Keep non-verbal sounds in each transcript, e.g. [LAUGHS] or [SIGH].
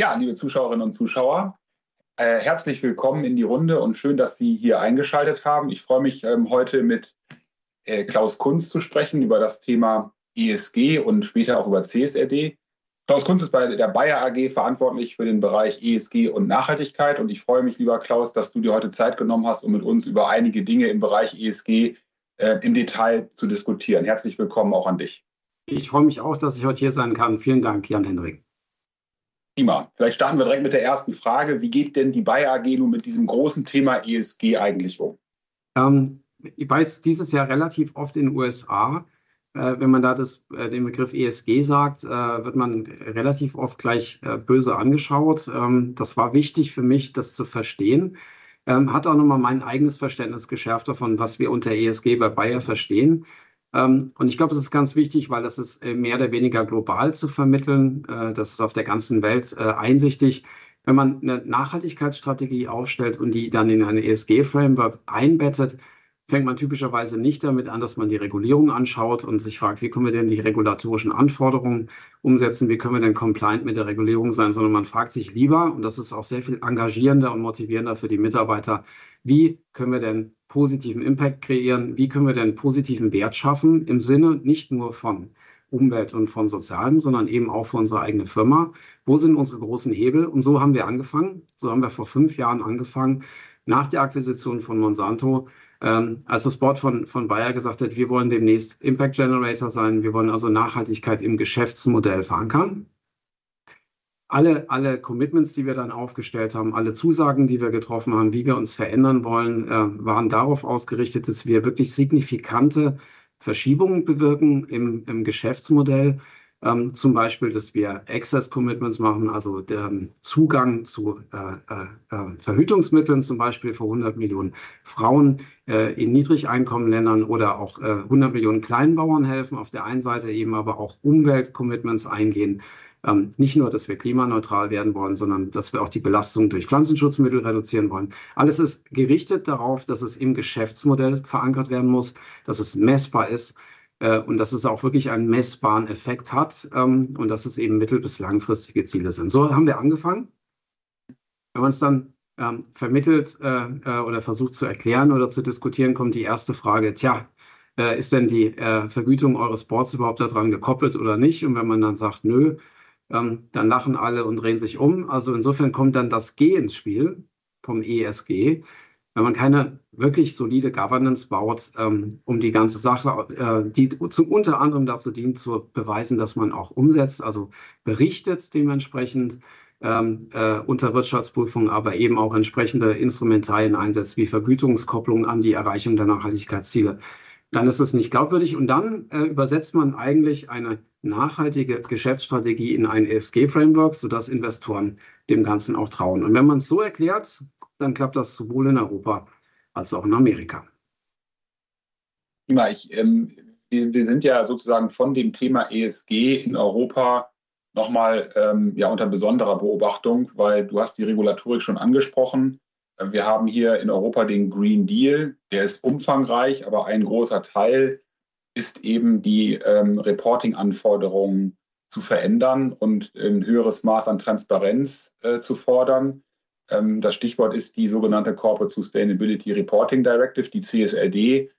Ja, liebe Zuschauerinnen und Zuschauer, äh, herzlich willkommen in die Runde und schön, dass Sie hier eingeschaltet haben. Ich freue mich ähm, heute mit äh, Klaus Kunz zu sprechen über das Thema ESG und später auch über CSRD. Klaus Kunz ist bei der Bayer AG verantwortlich für den Bereich ESG und Nachhaltigkeit und ich freue mich, lieber Klaus, dass du dir heute Zeit genommen hast, um mit uns über einige Dinge im Bereich ESG äh, im Detail zu diskutieren. Herzlich willkommen auch an dich. Ich freue mich auch, dass ich heute hier sein kann. Vielen Dank, Jan-Hendrik. Prima. Vielleicht starten wir direkt mit der ersten Frage. Wie geht denn die Bayer AG nun mit diesem großen Thema ESG eigentlich um? Ähm, ich war jetzt dieses Jahr relativ oft in den USA. Äh, wenn man da das, äh, den Begriff ESG sagt, äh, wird man relativ oft gleich äh, böse angeschaut. Ähm, das war wichtig für mich, das zu verstehen. Ähm, hat auch nochmal mein eigenes Verständnis geschärft davon, was wir unter ESG bei Bayer verstehen. Ähm, und ich glaube, es ist ganz wichtig, weil das ist äh, mehr oder weniger global zu vermitteln. Äh, das ist auf der ganzen Welt äh, einsichtig. Wenn man eine Nachhaltigkeitsstrategie aufstellt und die dann in ein ESG-Framework einbettet, fängt man typischerweise nicht damit an, dass man die Regulierung anschaut und sich fragt, wie können wir denn die regulatorischen Anforderungen umsetzen, wie können wir denn compliant mit der Regulierung sein, sondern man fragt sich lieber, und das ist auch sehr viel engagierender und motivierender für die Mitarbeiter, wie können wir denn positiven Impact kreieren? Wie können wir denn positiven Wert schaffen im Sinne nicht nur von Umwelt und von Sozialem, sondern eben auch für unsere eigene Firma? Wo sind unsere großen Hebel? Und so haben wir angefangen. So haben wir vor fünf Jahren angefangen, nach der Akquisition von Monsanto, ähm, als das Board von, von Bayer gesagt hat, wir wollen demnächst Impact Generator sein, wir wollen also Nachhaltigkeit im Geschäftsmodell verankern alle, alle Commitments, die wir dann aufgestellt haben, alle Zusagen, die wir getroffen haben, wie wir uns verändern wollen, äh, waren darauf ausgerichtet, dass wir wirklich signifikante Verschiebungen bewirken im, im Geschäftsmodell. Ähm, zum Beispiel, dass wir Access Commitments machen, also der Zugang zu äh, äh, äh Verhütungsmitteln, zum Beispiel für 100 Millionen Frauen äh, in Niedrigeinkommenländern oder auch 100 äh, Millionen Kleinbauern helfen. Auf der einen Seite eben aber auch Umweltcommitments eingehen ähm, nicht nur, dass wir klimaneutral werden wollen, sondern dass wir auch die Belastung durch Pflanzenschutzmittel reduzieren wollen. Alles ist gerichtet darauf, dass es im Geschäftsmodell verankert werden muss, dass es messbar ist äh, und dass es auch wirklich einen messbaren Effekt hat ähm, und dass es eben mittel- bis langfristige Ziele sind. So haben wir angefangen. Wenn man es dann ähm, vermittelt äh, äh, oder versucht zu erklären oder zu diskutieren, kommt die erste Frage, tja, äh, ist denn die Vergütung eures Boards überhaupt daran gekoppelt oder nicht? Und wenn man dann sagt, nö, ähm, dann lachen alle und drehen sich um. Also insofern kommt dann das G ins Spiel vom ESG. Wenn man keine wirklich solide Governance baut, ähm, um die ganze Sache, äh, die zum, unter anderem dazu dient, zu beweisen, dass man auch umsetzt, also berichtet dementsprechend ähm, äh, unter Wirtschaftsprüfung, aber eben auch entsprechende Instrumentarien einsetzt, wie Vergütungskopplung an die Erreichung der Nachhaltigkeitsziele dann ist es nicht glaubwürdig. Und dann äh, übersetzt man eigentlich eine nachhaltige Geschäftsstrategie in ein ESG-Framework, sodass Investoren dem Ganzen auch trauen. Und wenn man es so erklärt, dann klappt das sowohl in Europa als auch in Amerika. Ja, ich, ähm, wir, wir, sind ja sozusagen von dem Thema ESG in Europa nochmal ähm, ja, unter besonderer Beobachtung, weil du hast die Regulatorik schon angesprochen. Wir haben hier in Europa den Green Deal, der ist umfangreich, aber ein großer Teil ist eben die ähm, Reporting-Anforderungen zu verändern und ein höheres Maß an Transparenz äh, zu fordern. Ähm, das Stichwort ist die sogenannte Corporate Sustainability Reporting Directive, die CSRD,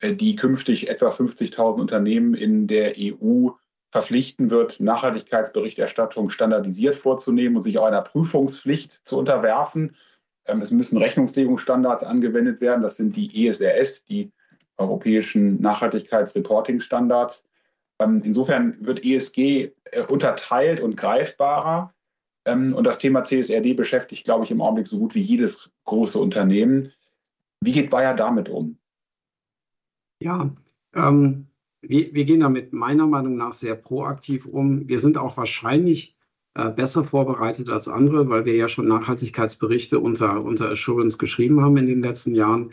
äh, die künftig etwa 50.000 Unternehmen in der EU verpflichten wird, Nachhaltigkeitsberichterstattung standardisiert vorzunehmen und sich auch einer Prüfungspflicht zu unterwerfen. Ähm, es müssen Rechnungslegungsstandards angewendet werden. Das sind die ESRS, die europäischen Nachhaltigkeitsreporting-Standards. Ähm, insofern wird ESG äh, unterteilt und greifbarer. Ähm, und das Thema CSRD beschäftigt, glaube ich, im Augenblick so gut wie jedes große Unternehmen. Wie geht Bayer damit um? Ja, ähm, wir, wir, gehen damit meiner Meinung nach sehr proaktiv um. Wir sind auch wahrscheinlich äh, besser vorbereitet als andere, weil wir ja schon Nachhaltigkeitsberichte unter, unter Assurance geschrieben haben in den letzten Jahren.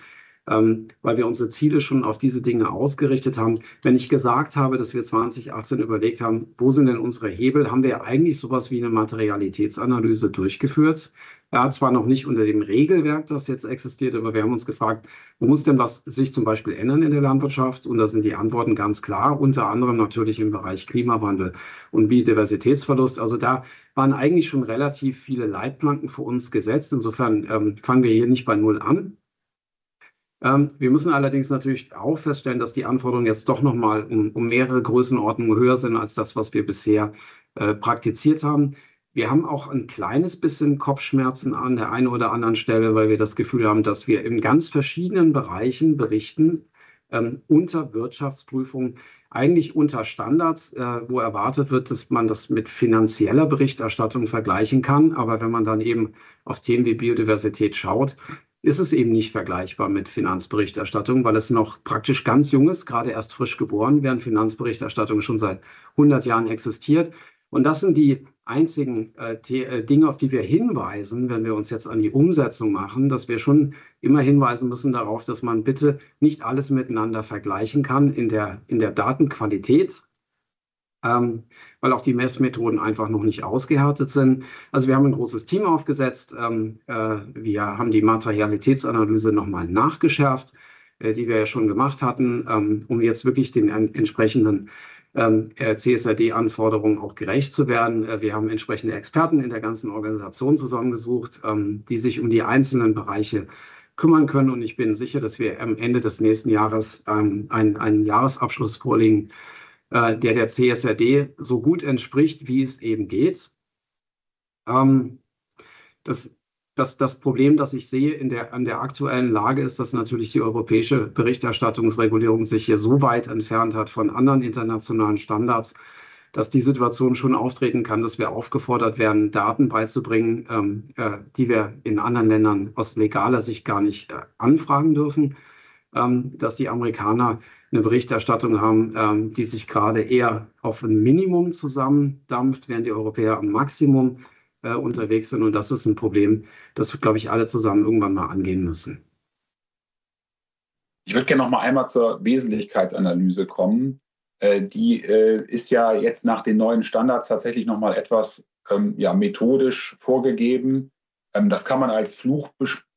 Ähm, weil wir unsere Ziele schon auf diese Dinge ausgerichtet haben. Wenn ich gesagt habe, dass wir 2018 überlegt haben, wo sind denn unsere Hebel, haben wir eigentlich sowas wie eine Materialitätsanalyse durchgeführt. Ja, zwar noch nicht unter dem Regelwerk, das jetzt existiert, aber wir haben uns gefragt, wo muss denn was sich zum Beispiel ändern in der Landwirtschaft? Und da sind die Antworten ganz klar, unter anderem natürlich im Bereich Klimawandel und Biodiversitätsverlust. Also da waren eigentlich schon relativ viele Leitplanken für uns gesetzt. Insofern ähm, fangen wir hier nicht bei Null an. Ähm, wir müssen allerdings natürlich auch feststellen, dass die Anforderungen jetzt doch nochmal um, um mehrere Größenordnungen höher sind als das, was wir bisher äh, praktiziert haben. Wir haben auch ein kleines bisschen Kopfschmerzen an der einen oder anderen Stelle, weil wir das Gefühl haben, dass wir in ganz verschiedenen Bereichen berichten, ähm, unter Wirtschaftsprüfung, eigentlich unter Standards, äh, wo erwartet wird, dass man das mit finanzieller Berichterstattung vergleichen kann. Aber wenn man dann eben auf Themen wie Biodiversität schaut, ist es eben nicht vergleichbar mit Finanzberichterstattung, weil es noch praktisch ganz jung ist, gerade erst frisch geboren, während Finanzberichterstattung schon seit 100 Jahren existiert. Und das sind die einzigen äh, äh, Dinge, auf die wir hinweisen, wenn wir uns jetzt an die Umsetzung machen, dass wir schon immer hinweisen müssen darauf, dass man bitte nicht alles miteinander vergleichen kann in der, in der Datenqualität, ähm, weil auch die Messmethoden einfach noch nicht ausgehärtet sind. Also wir haben ein großes Team aufgesetzt. Ähm, äh, wir haben die Materialitätsanalyse nochmal nachgeschärft, äh, die wir ja schon gemacht hatten, ähm, um jetzt wirklich den entsprechenden ähm, äh, CSRD-Anforderungen auch gerecht zu werden. Äh, wir haben entsprechende Experten in der ganzen Organisation zusammengesucht, ähm, die sich um die einzelnen Bereiche kümmern können. Und ich bin sicher, dass wir am Ende des nächsten Jahres ähm, einen, einen Jahresabschluss vorlegen, der der CSRD so gut entspricht, wie es eben geht. Das das, das Problem, das ich sehe in der, an der aktuellen Lage, ist, dass natürlich die europäische Berichterstattungsregulierung sich hier so weit entfernt hat von anderen internationalen Standards, dass die Situation schon auftreten kann, dass wir aufgefordert werden, Daten beizubringen, ähm, äh, die wir in anderen Ländern aus legaler Sicht gar nicht äh, anfragen dürfen, ähm, dass die Amerikaner eine Berichterstattung haben, ähm, die sich gerade eher auf ein Minimum zusammendampft, während die Europäer am Maximum äh, unterwegs sind. Und das ist ein Problem, das wir, glaube ich, alle zusammen irgendwann mal angehen müssen. Ich würde gerne noch mal einmal zur Wesentlichkeitsanalyse kommen. Äh, die äh, ist ja jetzt nach den neuen Standards tatsächlich noch mal etwas ähm, ja, methodisch vorgegeben. Ähm, das kann man als Fluch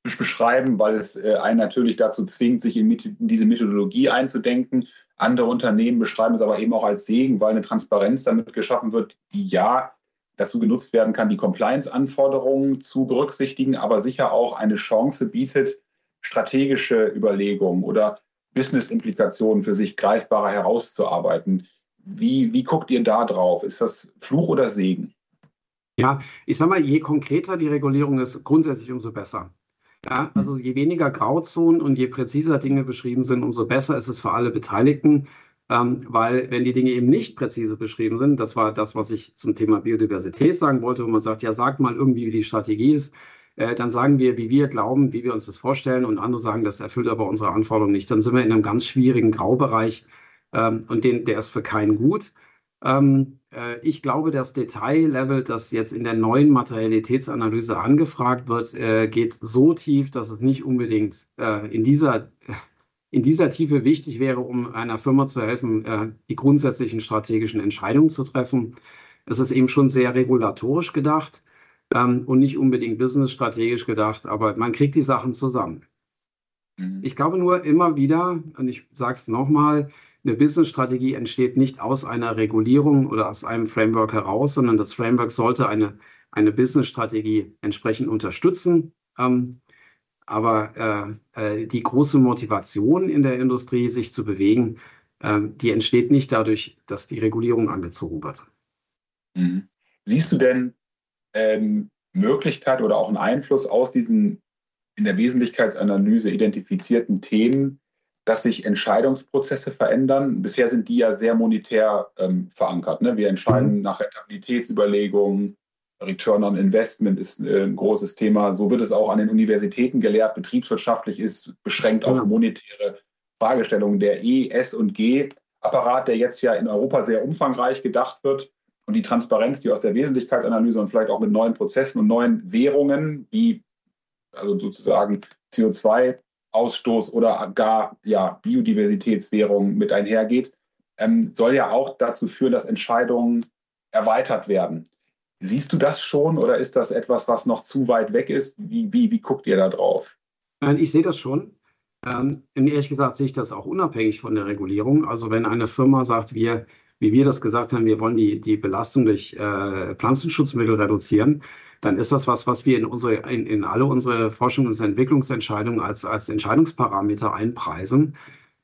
beschreiben, weil es äh, einen natürlich dazu zwingt, sich in, diese Methodologie einzudenken. Andere Unternehmen beschreiben es aber eben auch als Segen, weil eine Transparenz damit geschaffen wird, die ja dazu genutzt werden kann, die Compliance-Anforderungen zu berücksichtigen, aber sicher auch eine Chance bietet, strategische Überlegungen oder Business-Implikationen für sich greifbarer herauszuarbeiten. Wie, wie guckt ihr da drauf? Ist das Fluch oder Segen? Ja, ich sage mal, je konkreter die Regulierung ist, grundsätzlich umso besser. Ja, also je weniger Grauzonen und je präziser Dinge beschrieben sind, umso besser ist es für alle Beteiligten. Ähm, weil wenn die Dinge eben nicht präzise beschrieben sind, das war das, was ich zum Thema Biodiversität sagen wollte, wo man sagt, ja, sagt mal irgendwie, wie die Strategie ist, äh, dann sagen wir, wie wir glauben, wie wir uns das vorstellen und andere sagen, das erfüllt aber unsere Anforderungen nicht. Dann sind wir in einem ganz schwierigen Graubereich ähm, und den, der ist für keinen gut. Ähm, äh, ich glaube, das Detaillevel, das jetzt in der neuen Materialitätsanalyse angefragt wird, äh, geht so tief, dass es nicht unbedingt äh, in dieser [LAUGHS] in dieser Tiefe wichtig wäre, um einer Firma zu helfen, äh, die grundsätzlichen strategischen Entscheidungen zu treffen. Es ist eben schon sehr regulatorisch gedacht ähm, und nicht unbedingt businessstrategisch gedacht, aber man kriegt die Sachen zusammen. Mhm. Ich glaube nur immer wieder, und ich sage es nochmal, eine Businessstrategie entsteht nicht aus einer Regulierung oder aus einem Framework heraus, sondern das Framework sollte eine, eine Businessstrategie entsprechend unterstützen. Ähm, aber äh, äh, die große Motivation in der Industrie, sich zu bewegen, äh, die entsteht nicht dadurch, dass die Regulierung angezogen wird. Mhm. Siehst du denn ähm, Möglichkeit oder auch einen Einfluss aus diesen in der Wesentlichkeitsanalyse identifizierten Themen, dass sich Entscheidungsprozesse verändern? Bisher sind die ja sehr monetär ähm, verankert. Ne? Wir entscheiden mhm. nach Rentabilitätsüberlegungen, Return on Investment ist äh, ein großes Thema. So wird es auch an den Universitäten gelehrt. Betriebswirtschaftlich ist beschränkt auf monetäre Fragestellungen. Der E, S und G-Apparat, der jetzt ja in Europa sehr umfangreich gedacht wird und die Transparenz, die aus der Wesentlichkeitsanalyse und vielleicht auch mit neuen Prozessen und neuen Währungen wie also sozusagen CO2 Ausstoß oder gar ja, Biodiversitätswährung mit einhergeht, ähm, soll ja auch dazu führen, dass Entscheidungen erweitert werden. Siehst du das schon oder ist das etwas, was noch zu weit weg ist? Wie, wie, wie guckt ihr da drauf? Ich sehe das schon. Ähm, ehrlich gesagt sehe ich das auch unabhängig von der Regulierung. Also wenn eine Firma sagt, wir, wie wir das gesagt haben, wir wollen die, die Belastung durch äh, Pflanzenschutzmittel reduzieren, dann ist das was, was wir in, unsere, in, in alle unsere Forschungs- und Entwicklungsentscheidungen als, als Entscheidungsparameter einpreisen.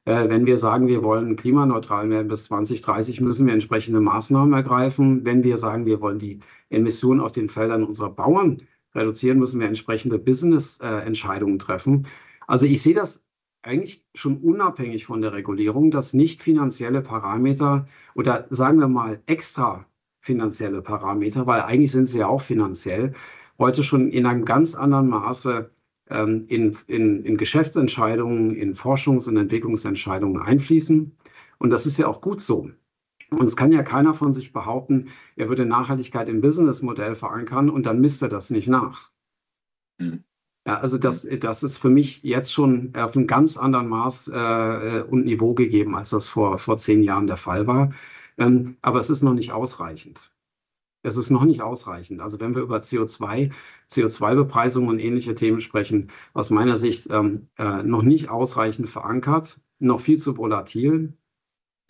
Äh, wenn wir sagen, wir wollen klimaneutral werden bis 2030, müssen wir entsprechende Maßnahmen ergreifen. Wenn wir sagen, wir wollen die Emissionen auf den Feldern unserer Bauern reduzieren, müssen wir entsprechende Business-Entscheidungen treffen. Also ich sehe das eigentlich schon unabhängig von der Regulierung, dass nicht finanzielle Parameter oder sagen wir mal extra finanzielle Parameter, weil eigentlich sind sie ja auch finanziell, heute schon in einem ganz anderen Maße ähm, in, in, in Geschäftsentscheidungen, in Forschungs- und Entwicklungsentscheidungen einfließen. Und das ist ja auch gut so. Und es kann ja keiner von sich behaupten, er würde Nachhaltigkeit im Businessmodell verankern und dann misst er das nicht nach. Mhm. Ja, also das, das ist für mich jetzt schon auf einem ganz anderen Maß äh, und Niveau gegeben, als das vor, vor zehn Jahren der Fall war. Ähm, aber es ist noch nicht ausreichend. Es ist noch nicht ausreichend. Also wenn wir über CO2, CO2-Bepreisung und ähnliche Themen sprechen, aus meiner Sicht ähm, äh, noch nicht ausreichend verankert, noch viel zu volatil,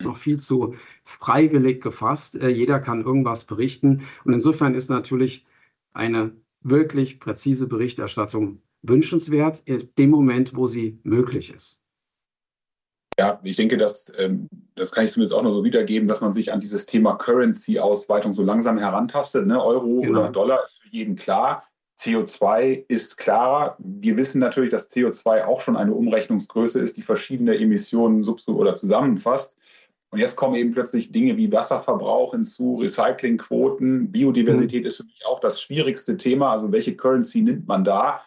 noch viel zu freiwillig gefasst. Äh, jeder kann irgendwas berichten. Und insofern ist natürlich eine wirklich präzise Berichterstattung wünschenswert in dem Moment, wo sie möglich ist. Ja, ich denke, dass, ähm, das kann ich zumindest auch nur so wiedergeben, dass man sich an dieses Thema Currency-Ausweitung so langsam herantastet. Ne? Euro genau. oder Dollar ist für jeden klar. CO2 ist klarer. Wir wissen natürlich, dass CO2 auch schon eine Umrechnungsgröße ist, die verschiedene Emissionen oder zusammenfasst. Und jetzt kommen eben plötzlich Dinge wie Wasserverbrauch hinzu, Recyclingquoten, Biodiversität mhm. ist für mich auch das schwierigste Thema. Also welche Currency nimmt man da?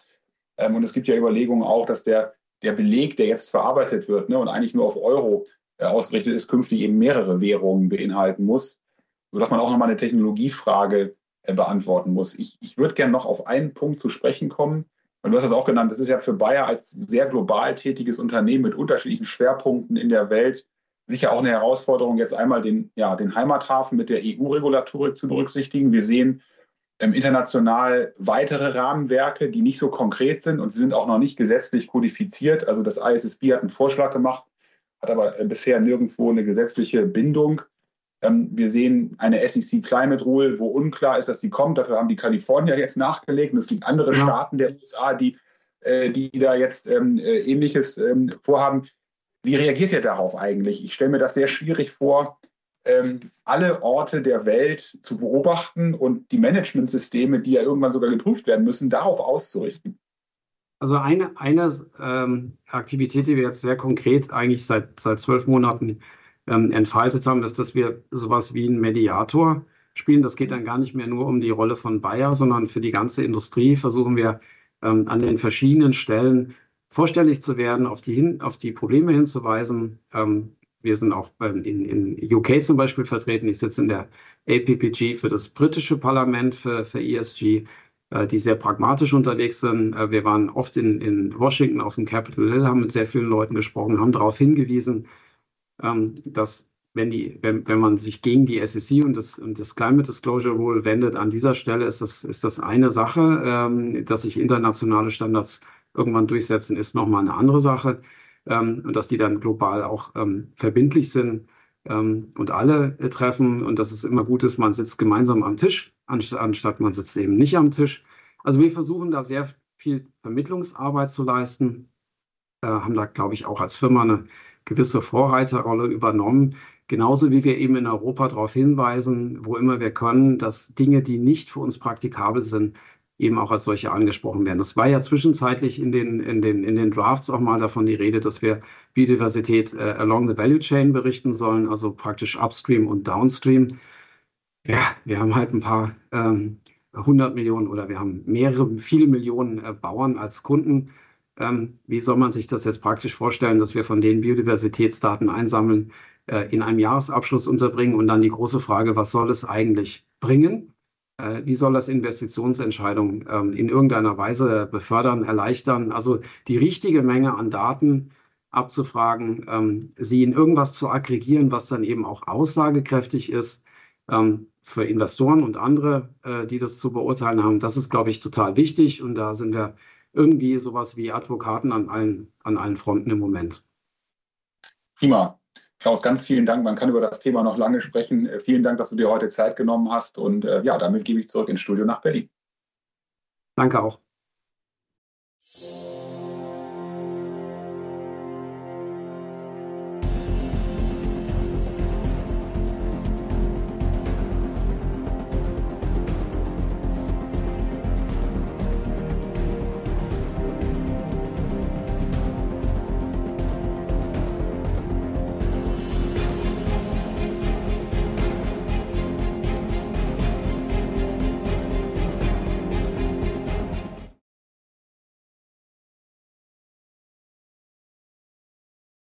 Ähm, und es gibt ja Überlegungen auch, dass der, der Beleg, der jetzt verarbeitet wird ne, und eigentlich nur auf Euro äh, ausgerichtet ist, künftig eben mehrere Währungen beinhalten muss, sodass man auch nochmal eine Technologiefrage äh, beantworten muss. Ich, ich würde gerne noch auf einen Punkt zu sprechen kommen. Und du hast das auch genannt, das ist ja für Bayer als sehr global tätiges Unternehmen mit unterschiedlichen Schwerpunkten in der Welt sicher auch eine Herausforderung, jetzt einmal den, ja, den Heimathafen mit der EU-Regulatorik zu berücksichtigen. Wir sehen international weitere Rahmenwerke, die nicht so konkret sind und sie sind auch noch nicht gesetzlich kodifiziert. Also das ISSB hat einen Vorschlag gemacht, hat aber äh, bisher nirgendwo eine gesetzliche Bindung. Ähm, wir sehen eine SEC Climate Rule, wo unklar ist, dass sie kommt. Dafür haben die Kalifornier jetzt nachgelegt und es gibt andere ja. Staaten der USA, die, äh, die da jetzt ähm, äh, Ähnliches ähm, vorhaben. Wie reagiert ihr darauf eigentlich? Ich stelle mir das sehr schwierig vor, ähm, alle Orte der Welt zu beobachten und die Managementsysteme, die ja irgendwann sogar geprüft werden müssen, darauf auszurichten. Also eine, eine ähm, Aktivität, die wir jetzt sehr konkret eigentlich seit, seit zwölf Monaten ähm, entfaltet haben, ist, dass wir sowas wie einen Mediator spielen. Das geht dann gar nicht mehr nur um die Rolle von Bayer, sondern für die ganze Industrie versuchen wir ähm, an den verschiedenen Stellen vorstellig zu werden, auf die, hin, auf die Probleme hinzuweisen. Ähm, wir sind auch in, in UK zum Beispiel vertreten. Ich sitze in der APPG für das britische Parlament für, für ESG, äh, die sehr pragmatisch unterwegs sind. Äh, wir waren oft in, in Washington auf dem Capitol Hill, haben mit sehr vielen Leuten gesprochen, haben darauf hingewiesen, ähm, dass wenn, die, wenn, wenn man sich gegen die SEC und das, und das Climate Disclosure Rule wendet, an dieser Stelle ist das, ist das eine Sache, ähm, dass sich internationale Standards irgendwann durchsetzen, ist nochmal eine andere Sache. Ähm, und dass die dann global auch ähm, verbindlich sind ähm, und alle äh, treffen und dass es immer gut ist, man sitzt gemeinsam am Tisch, anst anstatt man sitzt eben nicht am Tisch. Also wir versuchen da sehr viel Vermittlungsarbeit zu leisten, äh, haben da, glaube ich, auch als Firma eine gewisse Vorreiterrolle übernommen. Genauso wie wir eben in Europa darauf hinweisen, wo immer wir können, dass Dinge, die nicht für uns praktikabel sind, eben auch als solche angesprochen werden. Es war ja zwischenzeitlich in den, in, den, in den Drafts auch mal davon die Rede, dass wir Biodiversität äh, along the value chain berichten sollen, also praktisch upstream und downstream. Ja, wir haben halt ein paar ähm, 100 Millionen oder wir haben mehrere, viele Millionen äh, Bauern als Kunden. Ähm, wie soll man sich das jetzt praktisch vorstellen, dass wir von denen Biodiversitätsdaten einsammeln, äh, in einem Jahresabschluss unterbringen und dann die große Frage, was soll es eigentlich bringen? Äh, wie soll das Investitionsentscheidungen ähm, in irgendeiner Weise befördern, erleichtern? Also die richtige Menge an Daten abzufragen, ähm, sie in irgendwas zu aggregieren, was dann eben auch aussagekräftig ist ähm, für Investoren und andere, äh, die das zu beurteilen haben. Das ist, glaube ich, total wichtig und da sind wir irgendwie sowas wie Advokaten an allen, an allen Fronten im Moment. Prima. Klaus, ganz vielen Dank. Man kann über das Thema noch lange sprechen. Äh, vielen Dank, dass du dir heute Zeit genommen hast. Und äh, ja, damit gebe ich zurück ins Studio nach Berlin. Danke auch.